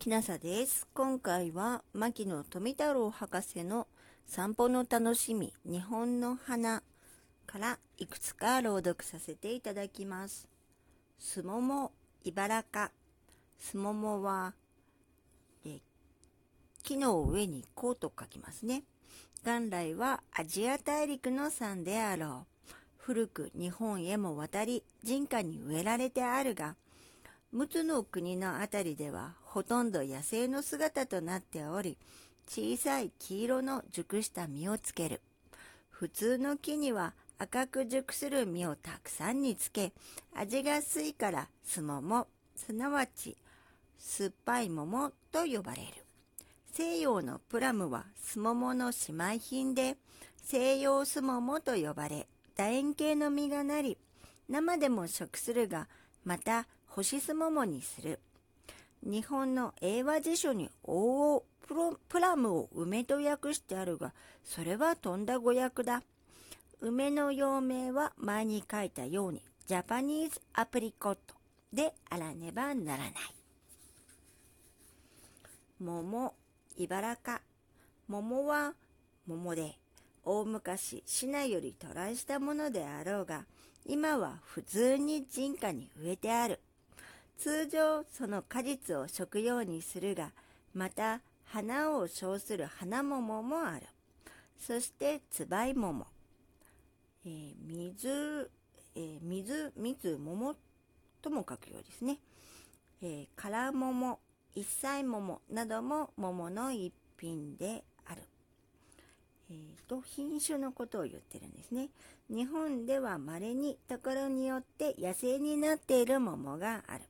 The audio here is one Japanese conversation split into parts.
きなさです。今回は牧野富太郎博士の散歩の楽しみ日本の花からいくつか朗読させていただきます。すもも、茨か。すももは、え木の上にこうと書きますね。元来はアジア大陸の山であろう。古く日本へも渡り人家に植えられてあるが、陸奥の国のあたりではほとんど野生の姿となっており、小さい黄色の熟した実をつける。普通の木には赤く熟する実をたくさんにつけ、味が薄いからすもも、すなわち酸っぱい桃と呼ばれる。西洋のプラムはすももの姉妹品で、西洋すももと呼ばれ、楕円形の実がなり、生でも食するが、また干しすももにする。日本の英和辞書に王をプラムを梅と訳してあるが、それはとんだ語訳だ。梅の幼名は前に書いたように、ジャパニーズアプリコットであらねばならない。桃、茨か。桃は桃で、大昔、市内より渡来したものであろうが、今は普通に人家に植えてある。通常その果実を食用にするが、また花を称する花桃もある。そしてつばい桃。えー、水、えー、水、水桃とも書くようですね。えー、から桃、一歳桃なども桃の一品である。えーと、品種のことを言ってるんですね。日本では稀にところによって野生になっている桃がある。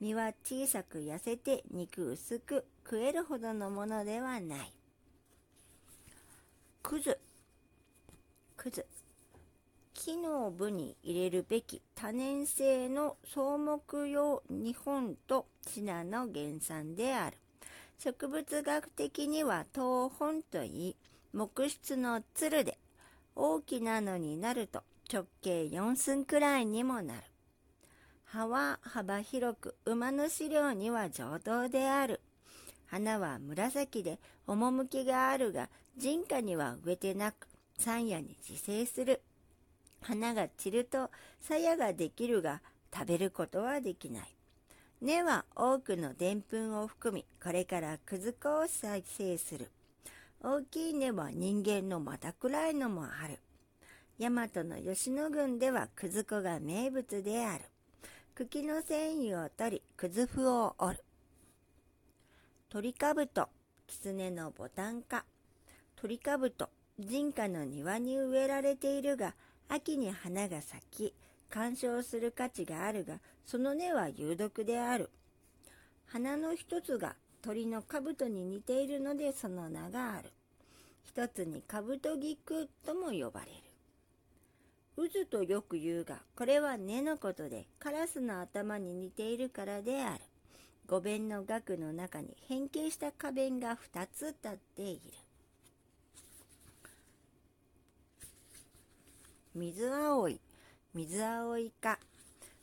身は小さく痩せて肉薄く食えるほどのものではない。くず。くず。木の部に入れるべき多年生の草木用日本とシナの原産である。植物学的には東本といい、木質のつるで大きなのになると直径4寸くらいにもなる。葉は幅広く馬の飼料には上等である。花は紫で趣があるが人家には植えてなく山野に自生する。花が散ると鞘ができるが食べることはできない。根は多くのでんぷんを含み、これからくず粉を再生する。大きい根は人間の股くらいのもある。大和の吉野郡ではくず粉が名物である。茎の繊維を取り、くずふを折る。鳥かぶと、狐のボタン科。鳥かぶと、人家の庭に植えられているが、秋に花が咲き、鑑賞する価値があるが、その根は有毒である。花の一つが鳥の兜に似ているのでその名がある。一つに兜菊とも呼ばれる。渦とよく言うが、これは根のことで、カラスの頭に似ているからである。五弁の額の中に変形した花弁が2つ立っている。水葵、水葵か。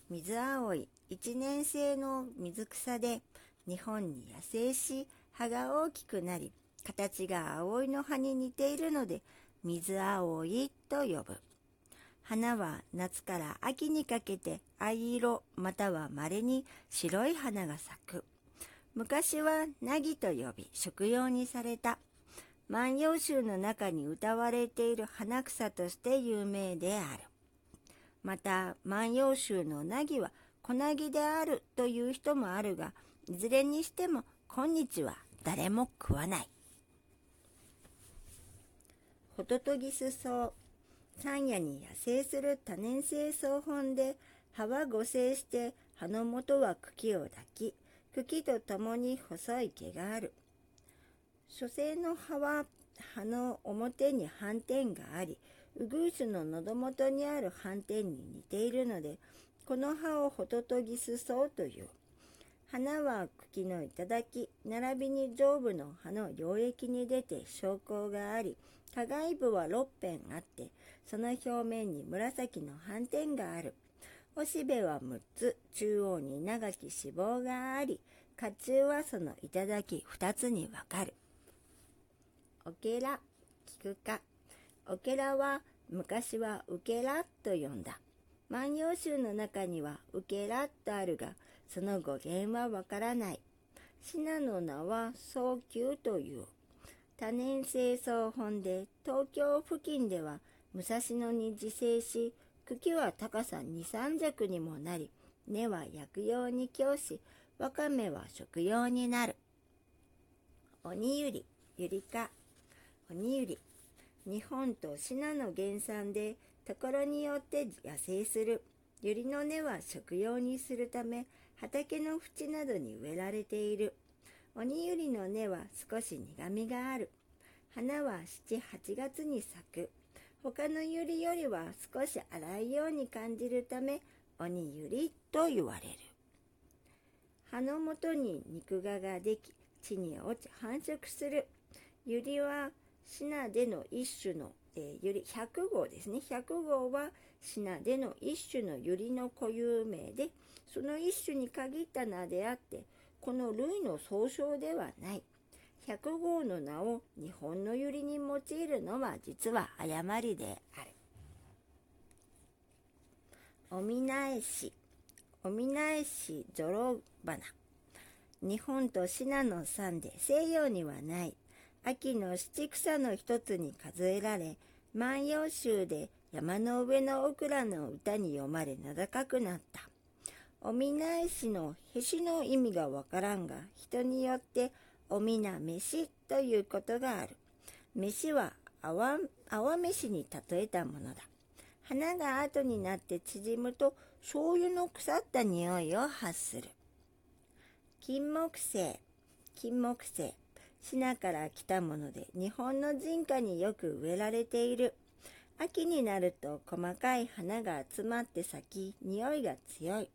水葵、一年生の水草で、日本に野生し、葉が大きくなり、形が葵の葉に似ているので、水葵と呼ぶ。花は夏から秋にかけて藍色または稀に白い花が咲く。昔はナギと呼び食用にされた。万葉集の中に歌われている花草として有名である。また万葉集のナギは小ナギであるという人もあるが、いずれにしても今日は誰も食わない。ホトトギスソウ山野に野生する多年生草本で葉は合成して葉の元は茎を抱き茎とともに細い毛がある。初生の葉は葉の表に斑点がありウグイスの喉元にある斑点に似ているのでこの葉をホトトギスソウという。花は茎の頂き並びに上部の葉の領域に出て昇降があり加害部は6辺あって、その表面に紫の斑点がある。おしべは6つ、中央に長き脂肪があり、甲冑はその頂二つにわかる。オケラ、聞くか。オケラは昔はウケラと呼んだ。万葉集の中にはウケラとあるが、その語源はわからない。シナの名は早急という。多年生草本で東京付近では武蔵野に自生し、茎は高さ2、3尺にもなり、根は薬用に供し、わかめは食用になる。鬼ゆり、ゆりか、鬼ゆり。日本とシナの原産で、ところによって野生する。ゆりの根は食用にするため、畑の縁などに植えられている。鬼ゆりの根は少し苦みがある。花は7、8月に咲く。他のユリよりは少し粗いように感じるため、鬼ユリと言われる。葉の元に肉芽ができ、地に落ち繁殖する。ユリはシナでの一種の、えー、ユリ100号ですね。100号はシナでの一種のユリの固有名で、その一種に限った名であって、この類の総称ではない。100号の名を日本のユリに用いるのは実は誤りである。おみなえし、おみなえしゾロ花。日本とシナの山で西洋にはない。秋の七草の一つに数えられ、万葉集で山の上のオクラの歌に読まれ名高くなった。おみなえしのへしの意味がわからんが、人によっておみな飯ということがある。飯は泡泡飯に例えたものだ。花が後になって縮むと醤油の腐った匂いを発する。金木犀、金木犀、シナから来たもので日本の人家によく植えられている。秋になると細かい花が集まって咲き、匂いが強い。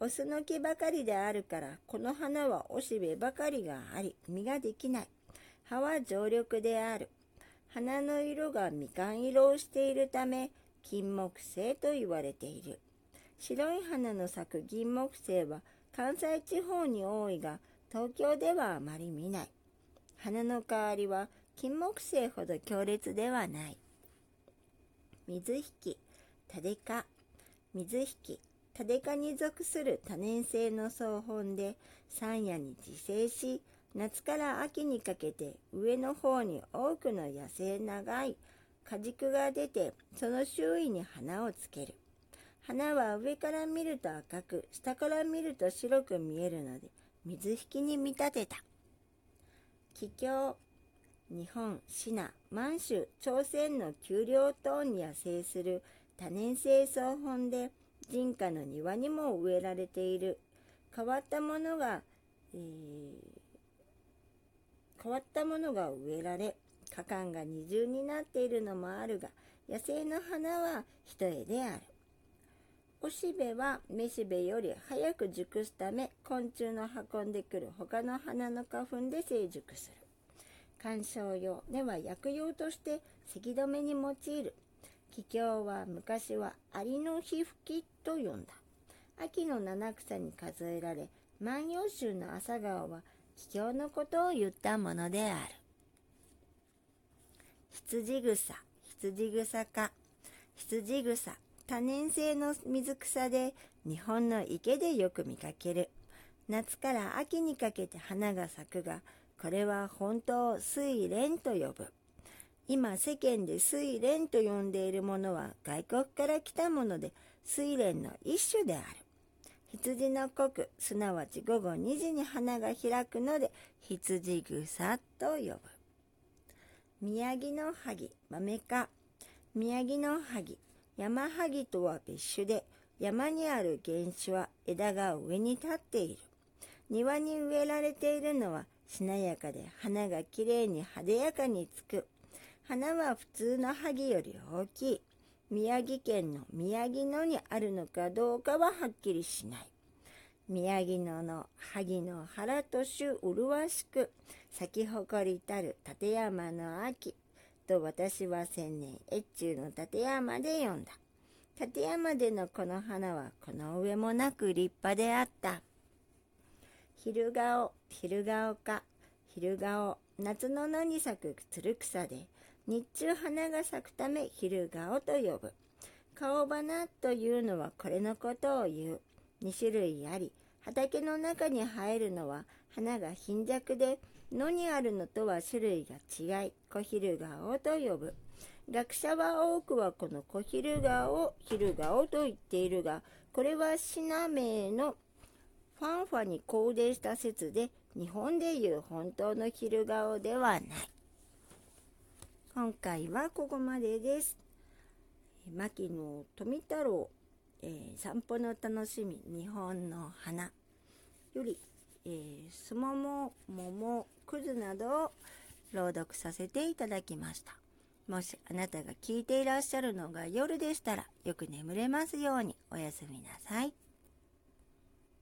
オスの木ばかりであるから、この花はおしべばかりがあり、実ができない。葉は常緑である。花の色がみかん色をしているため、金木犀と言われている。白い花の咲く銀木犀は関西地方に多いが、東京ではあまり見ない。花の代わりは金木犀ほど強烈ではない。水引、タデカ、水引、タデ科に属する多年生の草本で山野に自生し、夏から秋にかけて上の方に多くの野生長い果軸が出て、その周囲に花をつける。花は上から見ると赤く、下から見ると白く見えるので、水引に見立てた。桔梗、日本、シナ、満州、朝鮮の丘陵等に野生する多年生草本で、人家の庭にも植えられている。変わったものが、えー、変わったものが植えられ花間が二重になっているのもあるが野生の花は一重である。おしべはめしべより早く熟すため昆虫の運んでくる他の花の花粉で成熟する観賞用では薬用として咳止めに用いる桔梗は昔はアリの皮膚きと呼んだ。秋の七草に数えられ、万葉集の朝顔は桔梗のことを言ったものである。羊草、羊草か。羊草、多年生の水草で日本の池でよく見かける。夏から秋にかけて花が咲くが、これは本当を水蓮と呼ぶ。今世間で睡蓮と呼んでいるものは外国から来たもので睡蓮の一種である。羊の国、すなわち午後2時に花が開くので羊草と呼ぶ。宮城の萩、豆か。宮城の萩、山萩とは別種で、山にある原種は枝が上に立っている。庭に植えられているのはしなやかで花がきれいに派手やかにつく花は普通の萩より大きい。宮城県の宮城野にあるのかどうかははっきりしない。宮城野の萩の原と種麗しく咲き誇りたる立山の秋と私は千年越中の立山で読んだ。立山でのこの花はこの上もなく立派であった。昼顔、昼顔か、昼顔、夏の野に咲くつる草で、日中花が咲くため昼顔と呼ぶ。顔花というのはこれのことを言う。2種類あり、畑の中に生えるのは花が貧弱で、野にあるのとは種類が違い、小昼顔と呼ぶ。学者は多くはこの小昼顔を昼顔と言っているが、これはシナ名のファンファにコーデした説で、日本でいう本当の昼顔ではない。今回はここまでです。牧野富太郎、えー、散歩の楽しみ、日本の花より、えー、すもも、桃、くずなどを朗読させていただきました。もしあなたが聞いていらっしゃるのが夜でしたら、よく眠れますようにおやすみなさい。